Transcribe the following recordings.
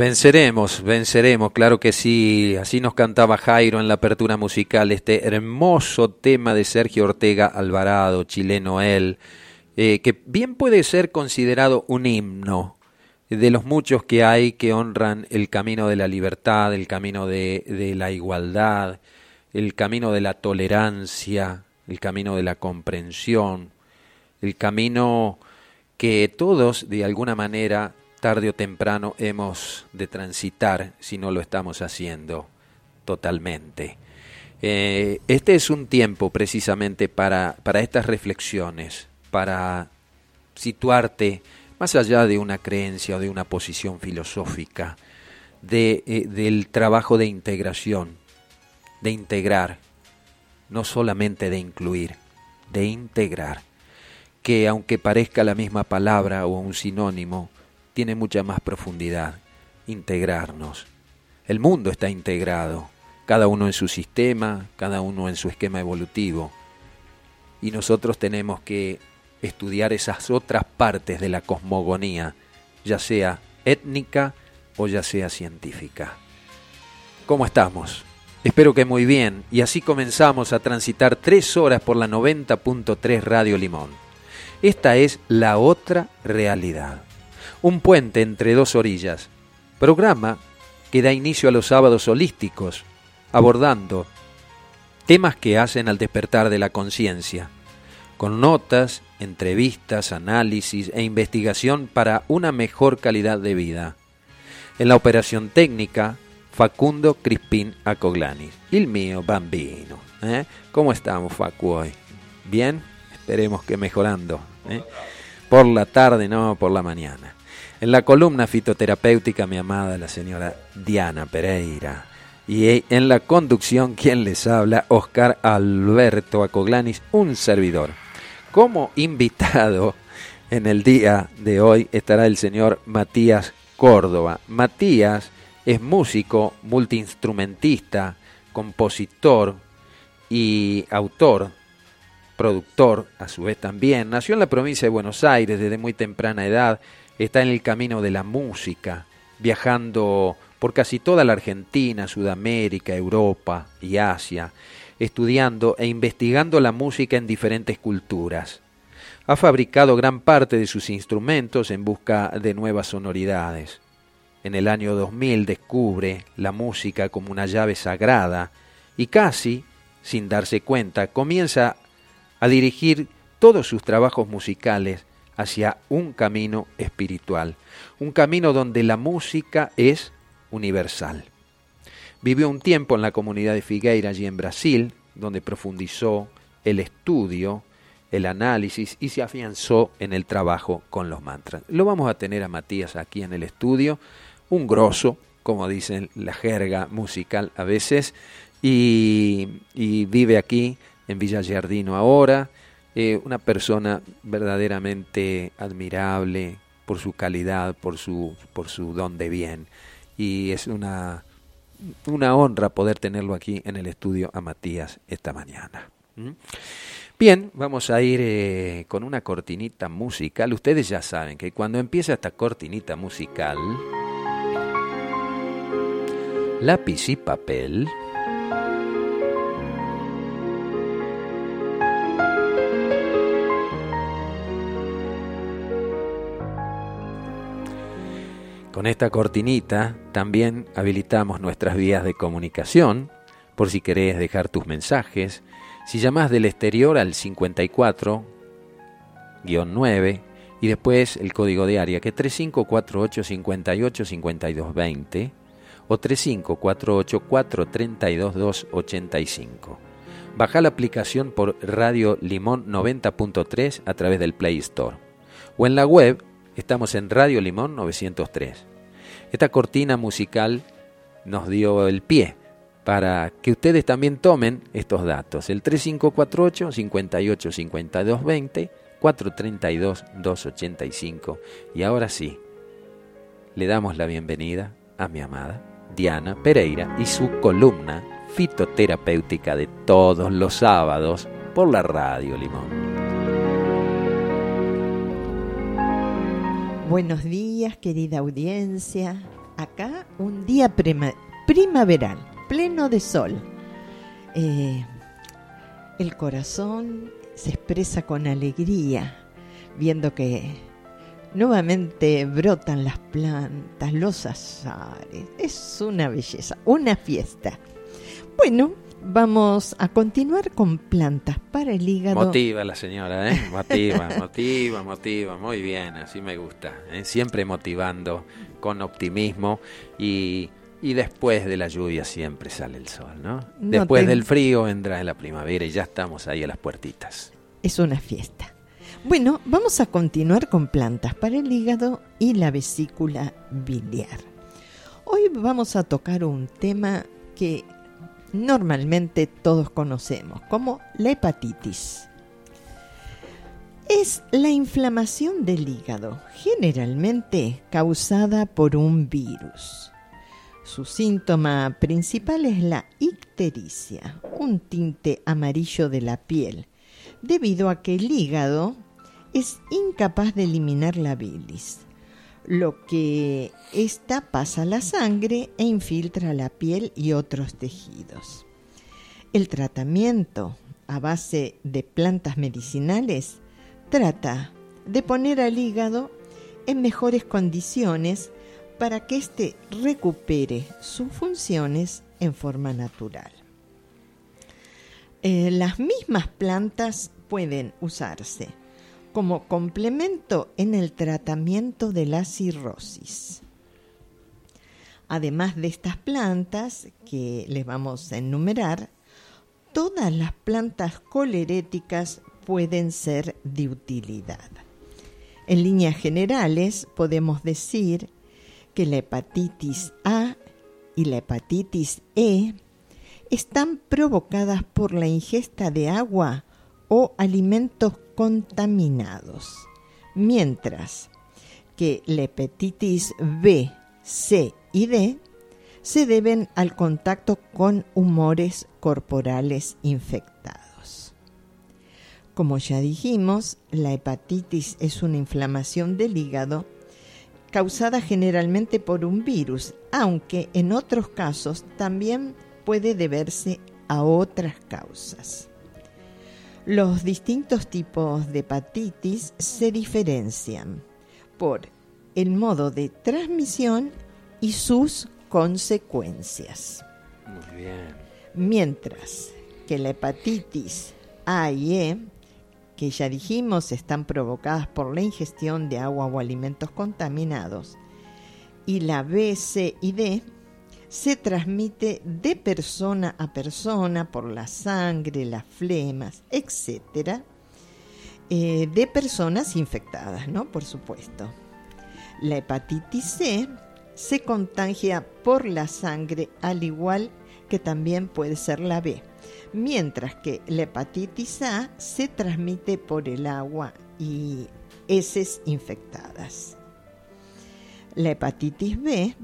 Venceremos, venceremos, claro que sí. Así nos cantaba Jairo en la apertura musical, este hermoso tema de Sergio Ortega Alvarado, chileno él, eh, que bien puede ser considerado un himno de los muchos que hay que honran el camino de la libertad, el camino de, de la igualdad, el camino de la tolerancia, el camino de la comprensión, el camino que todos de alguna manera tarde o temprano hemos de transitar si no lo estamos haciendo totalmente. Eh, este es un tiempo precisamente para, para estas reflexiones, para situarte más allá de una creencia o de una posición filosófica, de, eh, del trabajo de integración, de integrar, no solamente de incluir, de integrar, que aunque parezca la misma palabra o un sinónimo, tiene mucha más profundidad, integrarnos. El mundo está integrado, cada uno en su sistema, cada uno en su esquema evolutivo, y nosotros tenemos que estudiar esas otras partes de la cosmogonía, ya sea étnica o ya sea científica. ¿Cómo estamos? Espero que muy bien, y así comenzamos a transitar tres horas por la 90.3 Radio Limón. Esta es la otra realidad. Un puente entre dos orillas. Programa que da inicio a los sábados holísticos, abordando temas que hacen al despertar de la conciencia, con notas, entrevistas, análisis e investigación para una mejor calidad de vida. En la operación técnica, Facundo Crispín Acoglanis. El mío, bambino. ¿eh? ¿Cómo estamos, Facu, hoy? ¿Bien? Esperemos que mejorando. ¿eh? Por la tarde, no por la mañana. En la columna fitoterapéutica, mi amada, la señora Diana Pereira. Y en la conducción, quien les habla, Oscar Alberto Acoglanis, un servidor. Como invitado en el día de hoy estará el señor Matías Córdoba. Matías es músico, multiinstrumentista, compositor y autor, productor a su vez también. Nació en la provincia de Buenos Aires desde muy temprana edad. Está en el camino de la música, viajando por casi toda la Argentina, Sudamérica, Europa y Asia, estudiando e investigando la música en diferentes culturas. Ha fabricado gran parte de sus instrumentos en busca de nuevas sonoridades. En el año 2000 descubre la música como una llave sagrada y casi, sin darse cuenta, comienza a dirigir todos sus trabajos musicales hacia un camino espiritual, un camino donde la música es universal. Vivió un tiempo en la comunidad de Figueira, allí en Brasil, donde profundizó el estudio, el análisis y se afianzó en el trabajo con los mantras. Lo vamos a tener a Matías aquí en el estudio, un grosso, como dicen la jerga musical a veces, y, vive aquí en Villa Giardino ahora, eh, una persona verdaderamente admirable por su calidad, por su, por su don de bien y es una, una honra poder tenerlo aquí en el estudio a Matías esta mañana. ¿Mm? Bien, vamos a ir eh, con una cortinita musical. Ustedes ya saben que cuando empieza esta cortinita musical, lápiz y papel, Con esta cortinita también habilitamos nuestras vías de comunicación, por si querés dejar tus mensajes. Si llamás del exterior al 54-9 y después el código de área que es 3548 58 52 20 o 3548 432 285. Baja la aplicación por Radio Limón 90.3 a través del Play Store o en la web estamos en Radio Limón 903. Esta cortina musical nos dio el pie para que ustedes también tomen estos datos. El 3548 58 52 20 432 285. Y ahora sí, le damos la bienvenida a mi amada Diana Pereira y su columna fitoterapéutica de todos los sábados por la Radio Limón. Buenos días, querida audiencia. Acá un día primaveral, pleno de sol. Eh, el corazón se expresa con alegría, viendo que nuevamente brotan las plantas, los azares. Es una belleza, una fiesta. Bueno, Vamos a continuar con plantas para el hígado. Motiva la señora, ¿eh? Motiva, motiva, motiva. Muy bien, así me gusta. ¿eh? Siempre motivando con optimismo y, y, después de la lluvia siempre sale el sol, ¿no? después del frío vendrá la primavera y ya estamos ahí a las puertitas. Es una fiesta. Bueno, vamos a continuar con plantas para el hígado y la vesícula biliar. Hoy vamos a tocar un tema que normalmente todos conocemos, como la hepatitis. Es la inflamación del hígado, generalmente causada por un virus. Su síntoma principal es la ictericia, un tinte amarillo de la piel, debido a que el hígado es incapaz de eliminar la bilis lo que ésta pasa la sangre e infiltra la piel y otros tejidos. El tratamiento a base de plantas medicinales trata de poner al hígado en mejores condiciones para que éste recupere sus funciones en forma natural. Eh, las mismas plantas pueden usarse como complemento en el tratamiento de la cirrosis. Además de estas plantas que les vamos a enumerar, todas las plantas coleréticas pueden ser de utilidad. En líneas generales podemos decir que la hepatitis A y la hepatitis E están provocadas por la ingesta de agua o alimentos contaminados, mientras que la hepatitis B, C y D se deben al contacto con humores corporales infectados. Como ya dijimos, la hepatitis es una inflamación del hígado causada generalmente por un virus, aunque en otros casos también puede deberse a otras causas. Los distintos tipos de hepatitis se diferencian por el modo de transmisión y sus consecuencias. Muy bien. Mientras que la hepatitis A y E, que ya dijimos están provocadas por la ingestión de agua o alimentos contaminados, y la B, C y D, se transmite de persona a persona por la sangre, las flemas, etcétera, eh, de personas infectadas, ¿no? Por supuesto. La hepatitis C se contagia por la sangre, al igual que también puede ser la B, mientras que la hepatitis A se transmite por el agua y heces infectadas. La hepatitis B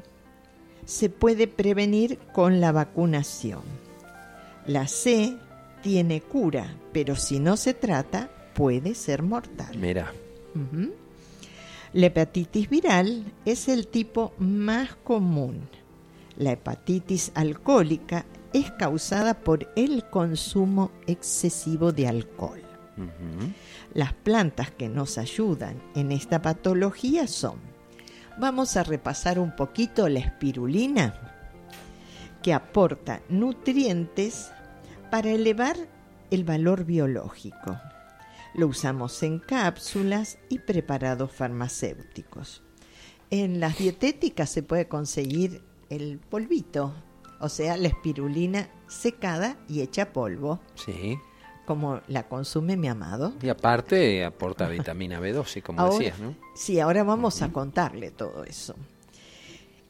se puede prevenir con la vacunación. La C tiene cura, pero si no se trata, puede ser mortal. Mira. La hepatitis viral es el tipo más común. La hepatitis alcohólica es causada por el consumo excesivo de alcohol. Las plantas que nos ayudan en esta patología son, vamos a repasar un poquito la espirulina, que aporta nutrientes para elevar el valor biológico. Lo usamos en cápsulas y preparados farmacéuticos. En las dietéticas se puede conseguir el polvito, o sea, la espirulina secada y hecha polvo, sí. Como la consume mi amado. Y aparte aporta vitamina B12, como Ahora- decías, ¿no? Sí, ahora vamos a contarle todo eso.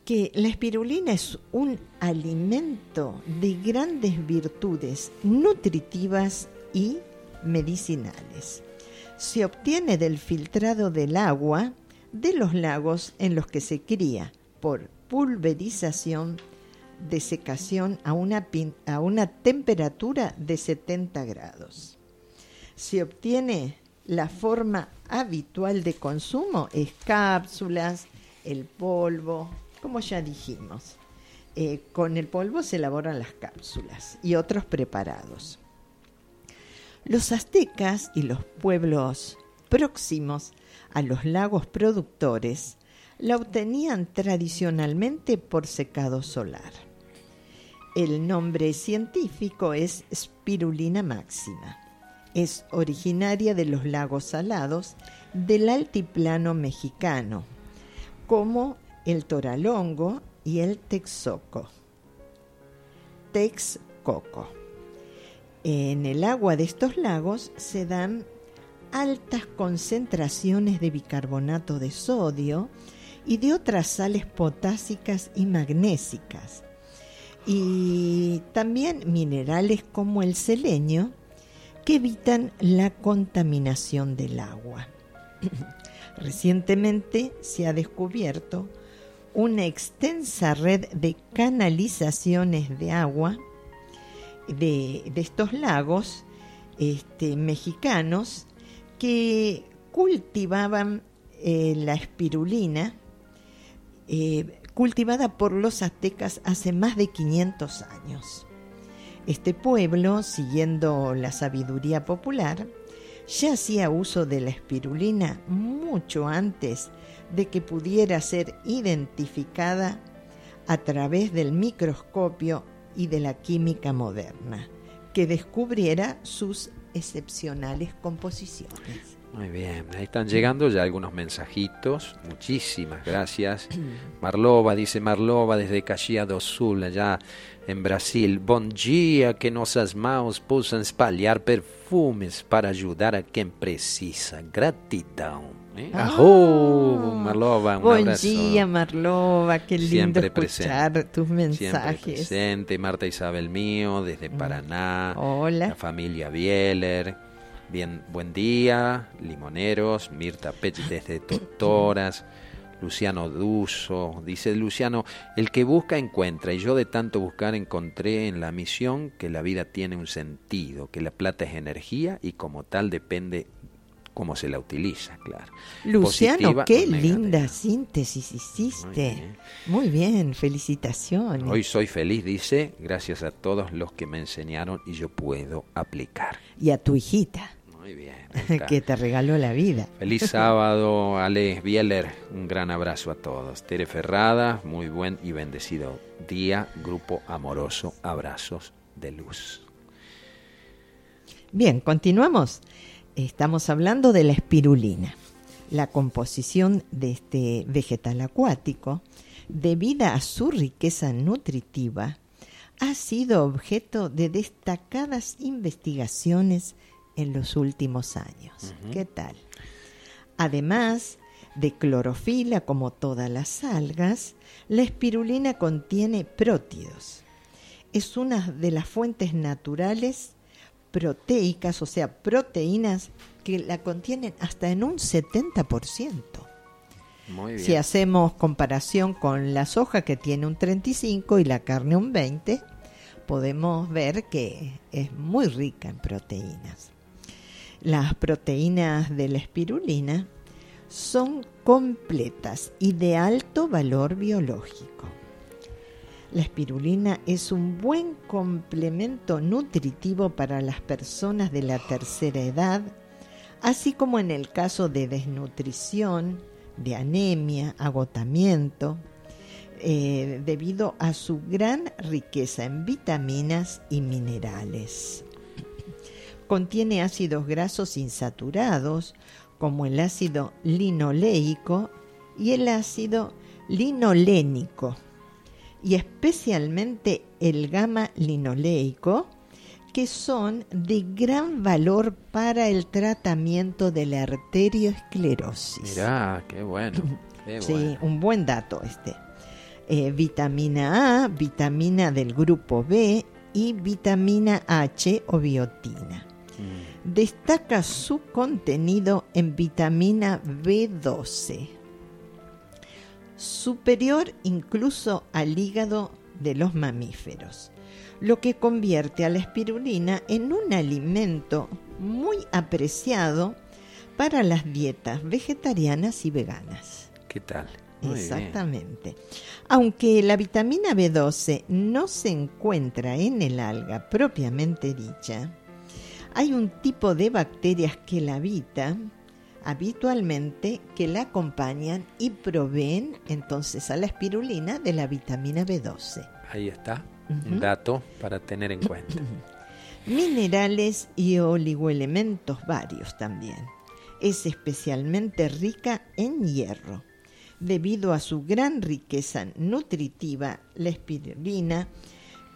Que la espirulina es un alimento de grandes virtudes nutritivas y medicinales. Se obtiene del filtrado del agua de los lagos en los que se cría por pulverización de secación a una, a una temperatura de 70 grados se obtiene la forma habitual de consumo, es cápsulas, el polvo, como ya dijimos. Eh, con el polvo se elaboran las cápsulas y otros preparados. Los aztecas y los pueblos próximos a los lagos productores la obtenían tradicionalmente por secado solar. El nombre científico es Spirulina maxima. Es originaria de los lagos salados del altiplano mexicano, como el Toralongo y el Texoco. Texcoco. En el agua de estos lagos se dan altas concentraciones de bicarbonato de sodio y de otras sales potásicas y magnésicas, y también minerales como el selenio que evitan la contaminación del agua. Recientemente se ha descubierto una extensa red de canalizaciones de agua de, de estos lagos este, mexicanos que cultivaban eh, la espirulina, eh, cultivada por los aztecas hace más de 500 años. Este pueblo, siguiendo la sabiduría popular, ya hacía uso de la espirulina mucho antes de que pudiera ser identificada a través del microscopio y de la química moderna, que descubriera sus excepcionales composiciones. Muy bien, ahí están llegando ya algunos mensajitos. Muchísimas gracias. Marlova, dice Marlova desde Caxias do Sul, allá en Brasil. Bom dia, que nossas mãos possam espalhar perfumes para ajudar a quem precisa. Gratidão. ¿eh? Ah. Marlova, un Buen abrazo. día, Marlova, qué lindo Siempre escuchar presente. tus Siempre mensajes. presente. Marta Isabel mío, desde Paraná. Hola. La familia Bieler. Bien, buen día, limoneros, Mirta Pech desde Totoras, Luciano Duso, dice Luciano, el que busca encuentra, y yo de tanto buscar encontré en la misión que la vida tiene un sentido, que la plata es energía y como tal depende cómo se la utiliza, claro. Luciano, Positiva qué linda síntesis hiciste. bien. Muy bien, felicitaciones. Hoy soy feliz, dice, gracias a todos los que me enseñaron y yo puedo aplicar. Y a tu hijita, Muy bien. que te regaló la vida. Feliz sábado, Ale Bieler. Un gran abrazo a todos. Tere Ferrada, muy buen y bendecido día. Grupo amoroso, abrazos de luz. Bien, continuamos. Estamos hablando de la espirulina. La composición de este vegetal acuático, debida a su riqueza nutritiva, ha sido objeto de destacadas investigaciones en los últimos años. ¿Qué tal? Además de clorofila como todas las algas, la espirulina contiene prótidos. Es una de las fuentes naturales proteicas, o sea, proteínas que la contienen hasta en un 70%. Muy bien. Si hacemos comparación con la soja que tiene un 35 y la carne un 20, podemos ver que es muy rica en proteínas. Las proteínas de la espirulina son completas y de alto valor biológico. La espirulina es un buen complemento nutritivo para las personas de la tercera edad, así como en el caso de desnutrición, de anemia, agotamiento, eh, debido a su gran riqueza en vitaminas y minerales. Contiene ácidos grasos insaturados, como el ácido linoleico y el ácido linolénico, y especialmente el gamma linoleico, que son de gran valor para el tratamiento de la arterioesclerosis. Mirá, qué bueno. Qué Sí, bueno. un buen dato este. Eh, vitamina A, vitamina del grupo B y vitamina H o biotina. Mm. Destaca su contenido en vitamina B12, superior incluso al hígado de los mamíferos, lo que convierte a la espirulina en un alimento muy apreciado para las dietas vegetarianas y veganas. ¿Qué tal? Muy bien. Exactamente. Aunque la vitamina B12 no se encuentra en el alga propiamente dicha, hay un tipo de bacterias que la habitan habitualmente que la acompañan y proveen entonces a la espirulina de la vitamina B12. Ahí está. Un dato para tener en cuenta. Minerales y oligoelementos varios también. Es especialmente rica en hierro. Debido a su gran riqueza nutritiva, la espirulina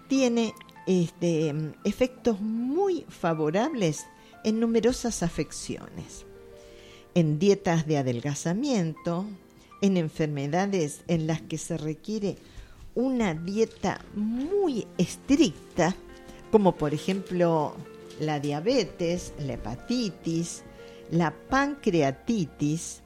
tiene este, efectos muy favorables en numerosas afecciones. En dietas de adelgazamiento, en enfermedades en las que se requiere una dieta muy estricta, como por ejemplo la diabetes, la hepatitis, la pancreatitis,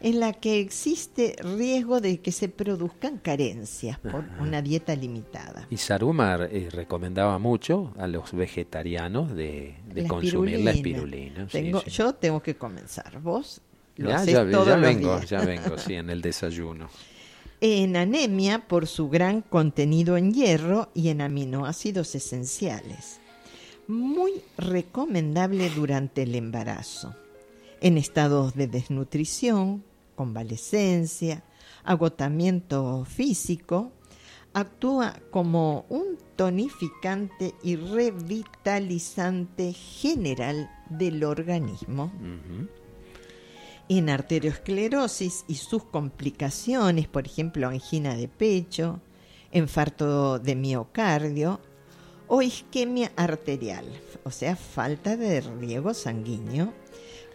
en la que existe riesgo de que se produzcan carencias por una dieta limitada. Y Sarumar eh, recomendaba mucho a los vegetarianos de, de La consumir la espirulina. espirulina. sí, Tengo- sí. Yo tengo que comenzar. Vos lo ya, haces ya, ya vengo, días. ya vengo, sí, en el desayuno. En anemia por su gran contenido en hierro y en aminoácidos esenciales. Muy recomendable durante el embarazo. En estados de desnutrición, convalescencia, agotamiento físico, actúa como un tonificante y revitalizante general del organismo. En arteriosclerosis y sus complicaciones, por ejemplo, angina de pecho, infarto de miocardio o isquemia arterial, o sea, falta de riego sanguíneo,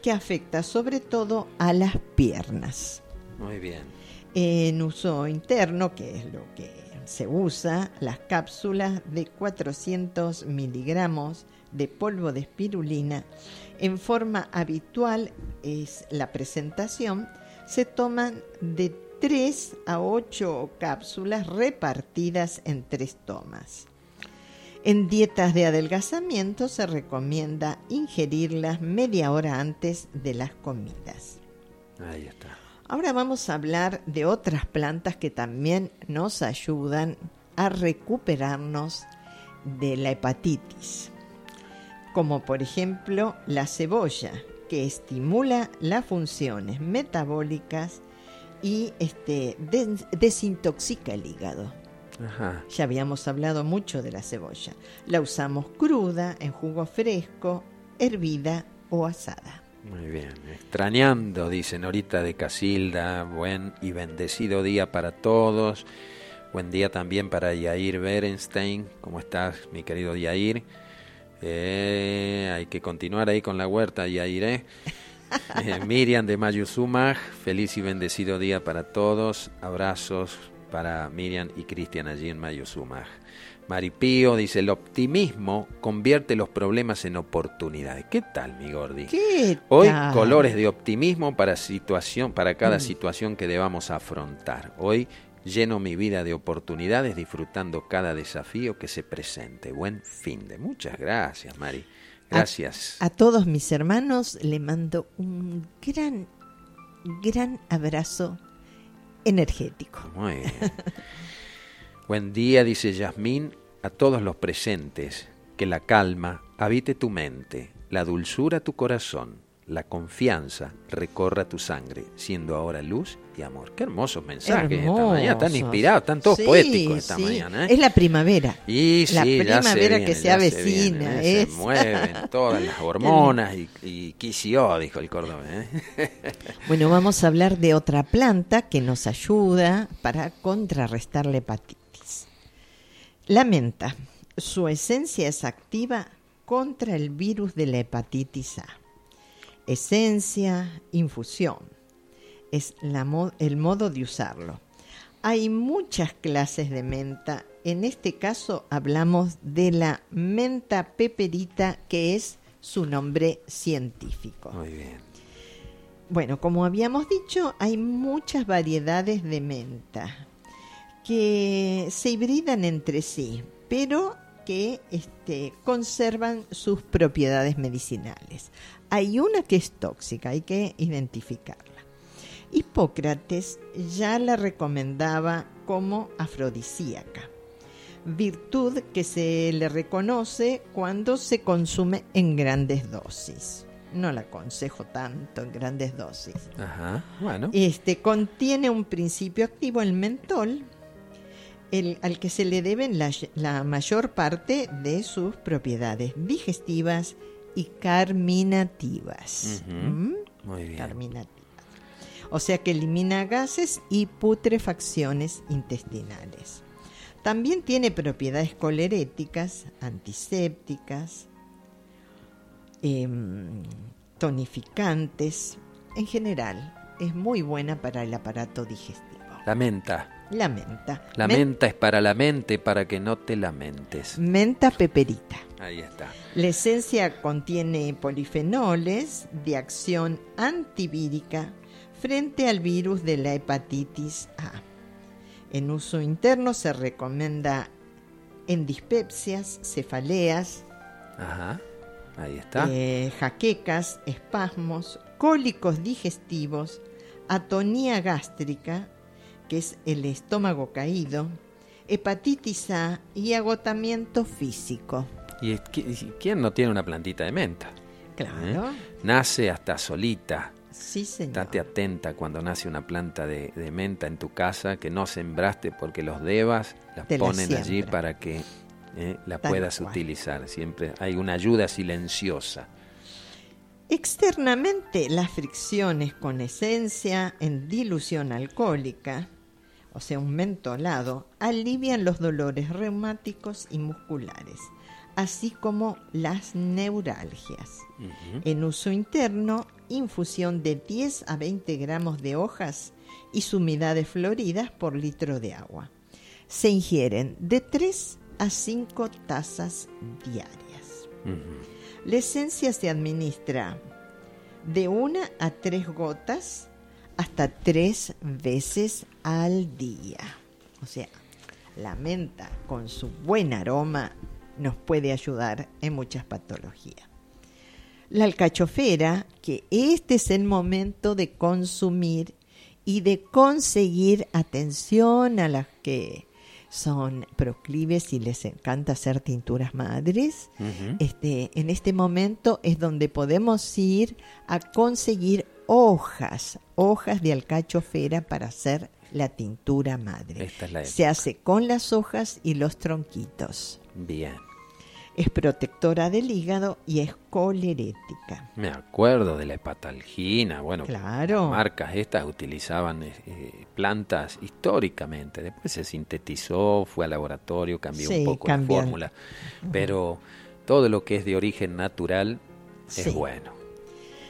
que afecta sobre todo a las piernas. Muy bien. En uso interno, que es lo que se usa, las cápsulas de 400 miligramos de polvo de espirulina en forma habitual es la presentación, se toman de 3 a 8 cápsulas repartidas en tres tomas. En dietas de adelgazamiento se recomienda ingerirlas media hora antes de las comidas. Ahí está. Ahora vamos a hablar de otras plantas que también nos ayudan a recuperarnos de la hepatitis, como por ejemplo la cebolla, que estimula las funciones metabólicas y este, des- desintoxica el hígado. Ajá. Ya habíamos hablado mucho de la cebolla. La usamos cruda, en jugo fresco, hervida o asada. Muy bien. Extrañando, dice Norita de Casilda. Buen y bendecido día para todos. Buen día también para Yair Berenstein. ¿Cómo estás, mi querido Yair? Eh, hay que continuar ahí con la huerta, Yair. ¿eh? Eh, Miriam de Mayuzumaj. Feliz y bendecido día para todos. Abrazos para Miriam y Cristian allí en Mayuzumaj. Maripío dice, el optimismo convierte los problemas en oportunidades. ¿Qué tal, mi Gordi? ¿Qué Hoy tal? colores de optimismo para situación, para cada Mm. situación que debamos afrontar. Hoy lleno mi vida de oportunidades, disfrutando cada desafío que se presente. Buen fin de. Muchas gracias, Mari. Gracias. A todos mis hermanos le mando un gran, gran abrazo energético. Buen día, dice Yasmín, a todos los presentes. Que la calma habite tu mente, la dulzura tu corazón, la confianza recorra tu sangre, siendo ahora luz y amor. Qué hermosos mensajes esta mañana. Están Hermosos. inspirados, están todos Sí, poéticos esta sí. mañana. ¿eh? Es la primavera. Y la sí, ya se primavera viene, que se avecina. Se mueven todas las hormonas y, y quisió, dijo el cordobés. ¿eh? Bueno, vamos a hablar de otra planta que nos ayuda para contrarrestar la hepatitis. La menta. Su esencia es activa contra el virus de la hepatitis A. Esencia, infusión. Es la mo- el modo de usarlo. Hay muchas clases de menta. En este caso hablamos de la menta peperita, que es su nombre científico. Muy bien. Bueno, como habíamos dicho, hay muchas variedades de menta que se hibridan entre sí, pero que este, conservan sus propiedades medicinales. Hay una que es tóxica, hay que identificarla. Hipócrates ya la recomendaba como afrodisíaca, virtud que se le reconoce cuando se consume en grandes dosis. No la aconsejo tanto en grandes dosis. Ajá. Bueno. Este contiene un principio activo, el mentol, el, al que se le deben la, la mayor parte de sus propiedades digestivas y carminativas. ¿Mm? Muy bien. Carminativas. O sea que elimina gases y putrefacciones intestinales. También tiene propiedades coleréticas, antisépticas, em, tonificantes. En general, es muy buena para el aparato digestivo. La menta. La menta. La Men- menta es para la mente, para que no te lamentes. Menta peperita. Ahí está. La esencia contiene polifenoles de acción antivírica frente al virus de la hepatitis A. En uso interno se recomienda en dispepsias, cefaleas, Ajá. Ahí está. eh, jaquecas, espasmos, cólicos digestivos, atonía gástrica, que es el estómago caído, hepatitis A y agotamiento físico. ¿Y qui- quién no tiene una plantita de menta? Claro, Nace hasta solita. sí señor. Estate atenta cuando nace una planta de, de menta en tu casa que no sembraste porque los devas las Te la ponen allí para que eh, la Tal puedas cual. utilizar. Siempre hay una ayuda silenciosa. Externamente, las fricciones con esencia en dilución alcohólica, o sea, un mentolado, alivian los dolores reumáticos y musculares, así como las neuralgias. En uso interno, infusión de 10 a 20 gramos de hojas y sumidades floridas por litro de agua. Se ingieren de 3 a 5 tazas diarias. La esencia se administra de una a tres gotas hasta tres veces al día. O sea, la menta con su buen aroma nos puede ayudar en muchas patologías. La alcachofera, que este es el momento de consumir y de conseguir atención a las que son proclives y les encanta hacer tinturas madres. Este, en este momento es donde podemos ir a conseguir hojas, hojas de alcachofera para hacer la tintura madre. Esta es la Se hace con las hojas y los tronquitos. Bien. Es protectora del hígado y es colerética. Me acuerdo de la hepatalgina. Bueno, Claro. las marcas estas utilizaban eh, eh, plantas históricamente. Después se sintetizó, fue al laboratorio, cambió Sí, un poco la fórmula. Pero todo lo que es de origen natural Sí. es bueno.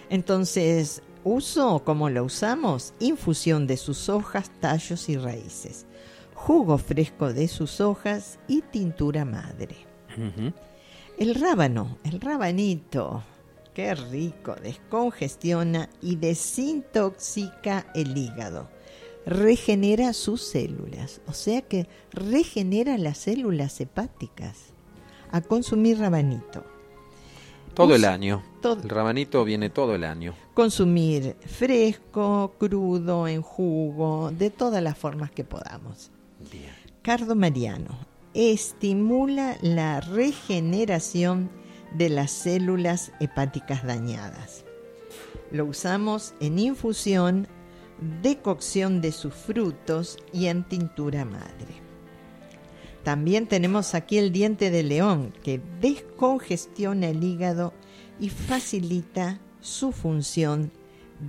Entonces, uso, ¿cómo lo usamos? Infusión de sus hojas, tallos y raíces. Jugo fresco de sus hojas y tintura madre. El rábano, el rabanito, qué rico, descongestiona y desintoxica el hígado. Regenera sus células, o sea que regenera las células hepáticas. A consumir rabanito. Todo el año. todo- El rabanito viene todo el año. Consumir fresco, crudo, en jugo, de todas las formas que podamos. Bien. Cardo mariano estimula la regeneración de las células hepáticas dañadas. Lo usamos en infusión, decocción de sus frutos y en tintura madre. También tenemos aquí el diente de león que descongestiona el hígado y facilita su función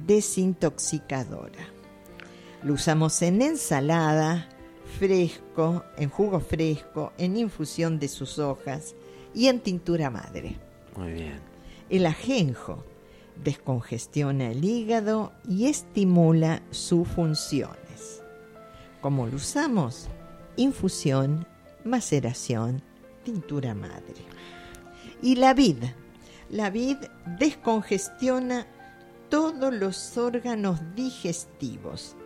desintoxicadora. Lo usamos en ensalada, fresco, en jugo fresco, en infusión de sus hojas y en tintura madre. Muy bien. El ajenjo descongestiona el hígado y estimula sus funciones. ¿Cómo lo usamos? Infusión, maceración, tintura madre. Y la vid. La vid descongestiona todos los órganos digestivos.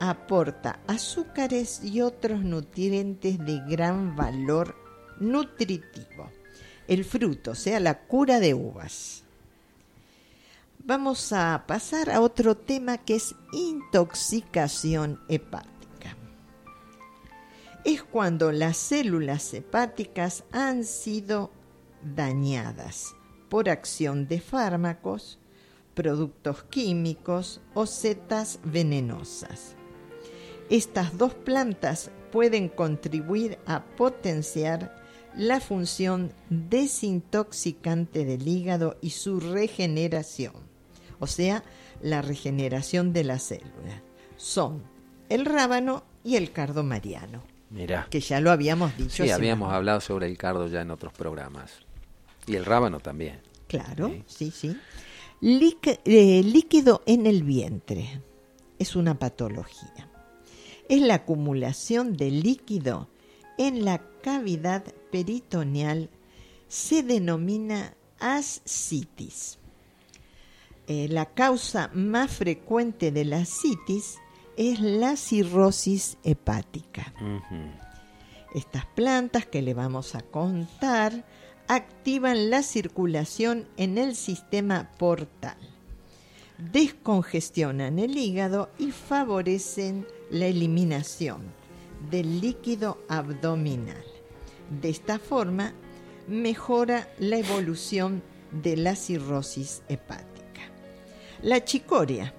Aporta azúcares y otros nutrientes de gran valor nutritivo. El fruto, o sea, la cura de uvas. Vamos a pasar a otro tema que es intoxicación hepática. Es cuando las células hepáticas han sido dañadas por acción de fármacos, productos químicos o setas venenosas. Estas dos plantas pueden contribuir a potenciar la función desintoxicante del hígado y su regeneración, o sea, la regeneración de la célula. Son el rábano y el cardo mariano, Mira. que ya lo habíamos dicho. Sí, habíamos hablado sobre el cardo ya en otros programas. Y el rábano también. Claro, Sí. sí, sí. Líqu- eh, líquido en el vientre es una patología. Es la acumulación de líquido en la cavidad peritoneal. Se denomina ascitis. Eh, la causa más frecuente de la ascitis es la cirrosis hepática. Estas plantas que le vamos a contar activan la circulación en el sistema portal, descongestionan el hígado y favorecen la eliminación del líquido abdominal. De esta forma, mejora la evolución de la cirrosis hepática. La chicoria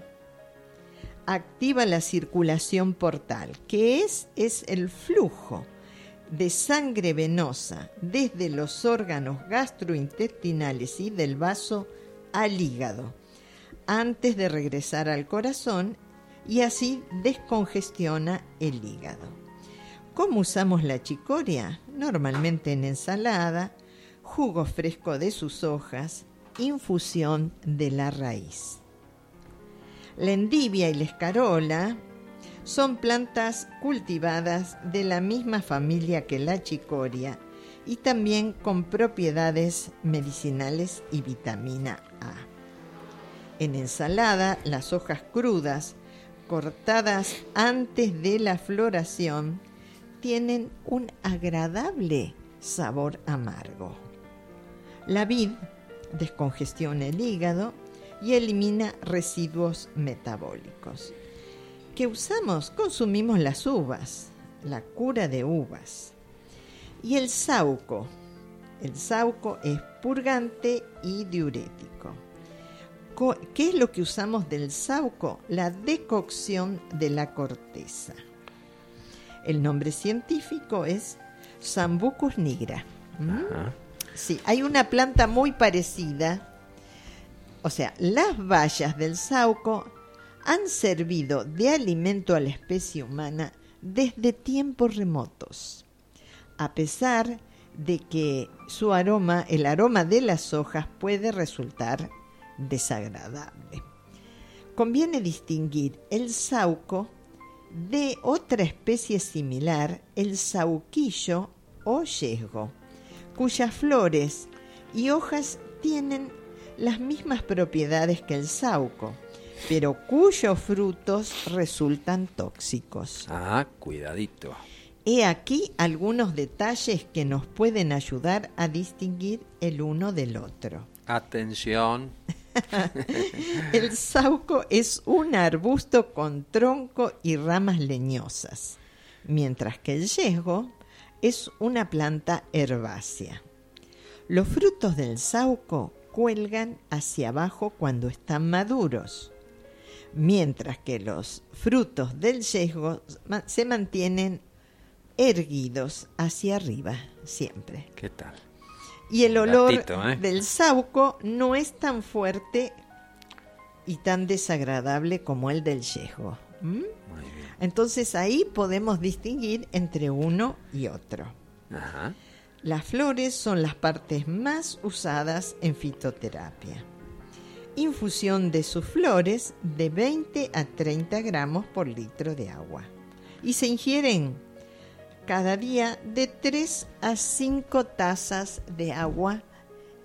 activa la circulación portal, que es, es el flujo de sangre venosa desde los órganos gastrointestinales y del vaso al hígado, antes de regresar al corazón y así descongestiona el hígado. ¿Cómo usamos la chicoria? Normalmente en ensalada, jugo fresco de sus hojas, infusión de la raíz. La endivia y la escarola son plantas cultivadas de la misma familia que la chicoria y también con propiedades medicinales y vitamina A. En ensalada, las hojas crudas cortadas antes de la floración, tienen un agradable sabor amargo. La vid descongestiona el hígado y elimina residuos metabólicos. ¿Qué usamos? Consumimos las uvas, la cura de uvas. Y el sauco. El sauco es purgante y diurético. Co- ¿Qué es lo que usamos del sauco? La decocción de la corteza. El nombre científico es Sambucus nigra. ¿Mm? Sí, hay una planta muy parecida. O sea, las bayas del sauco han servido de alimento a la especie humana desde tiempos remotos. A pesar de que su aroma, el aroma de las hojas puede resultar desagradable. Conviene distinguir el sauco de otra especie similar, el sauquillo o yesgo, cuyas flores y hojas tienen las mismas propiedades que el sauco, pero cuyos frutos resultan tóxicos. Ah, cuidadito. He aquí algunos detalles que nos pueden ayudar a distinguir el uno del otro. Atención. El sauco es un arbusto con tronco y ramas leñosas, mientras que el yesgo es una planta herbácea. Los frutos del sauco cuelgan hacia abajo cuando están maduros, mientras que los frutos del yesgo ma- se mantienen erguidos hacia arriba siempre. ¿Qué tal? Y el olor Gatito, ¿eh? del sauco no es tan fuerte y tan desagradable como el del yesgo. ¿m? Muy bien. Entonces ahí podemos distinguir entre uno y otro. Ajá. Las flores son las partes más usadas en fitoterapia. Infusión de sus flores de 20 a 30 gramos por litro de agua. Y se ingieren cada día de 3 a 5 tazas de agua,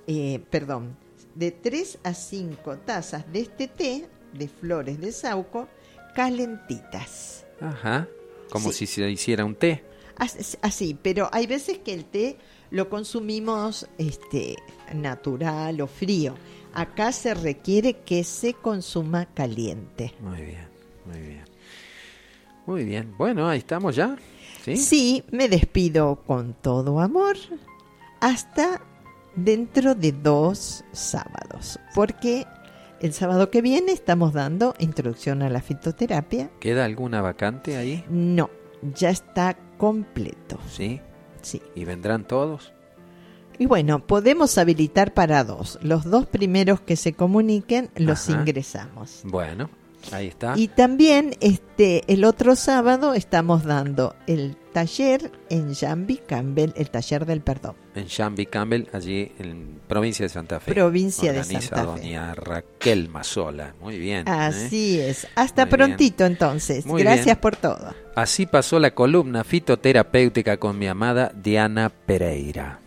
eh, perdón, de 3 a 5 tazas de este té de flores de sauco calentitas. Ajá. Como Sí. si se hiciera un té. As- Así, pero hay veces que el té lo consumimos este, natural o frío. Acá se requiere que se consuma caliente. Muy bien, muy bien. Muy bien. Bueno, ahí estamos ya. ¿Sí? Sí, me despido con todo amor hasta dentro de dos sábados, porque el sábado que viene estamos dando introducción a la fitoterapia. ¿Queda alguna vacante ahí? No, ya está completo. Sí. Sí. ¿Y vendrán todos? Y bueno, podemos habilitar para dos. Los dos primeros que se comuniquen los Ajá. ingresamos. Bueno, ahí está. Y también este el otro sábado estamos dando el taller en Jambi Campbell, el taller del perdón. En Shambi Campbell, allí en provincia de Santa Fe. Provincia de Santa Fe. doña Raquel Mazola. Muy bien. ¿eh? Así es. Hasta Muy prontito entonces. Muy Gracias bien. por todo. Así pasó la columna fitoterapéutica con mi amada Diana Pereira.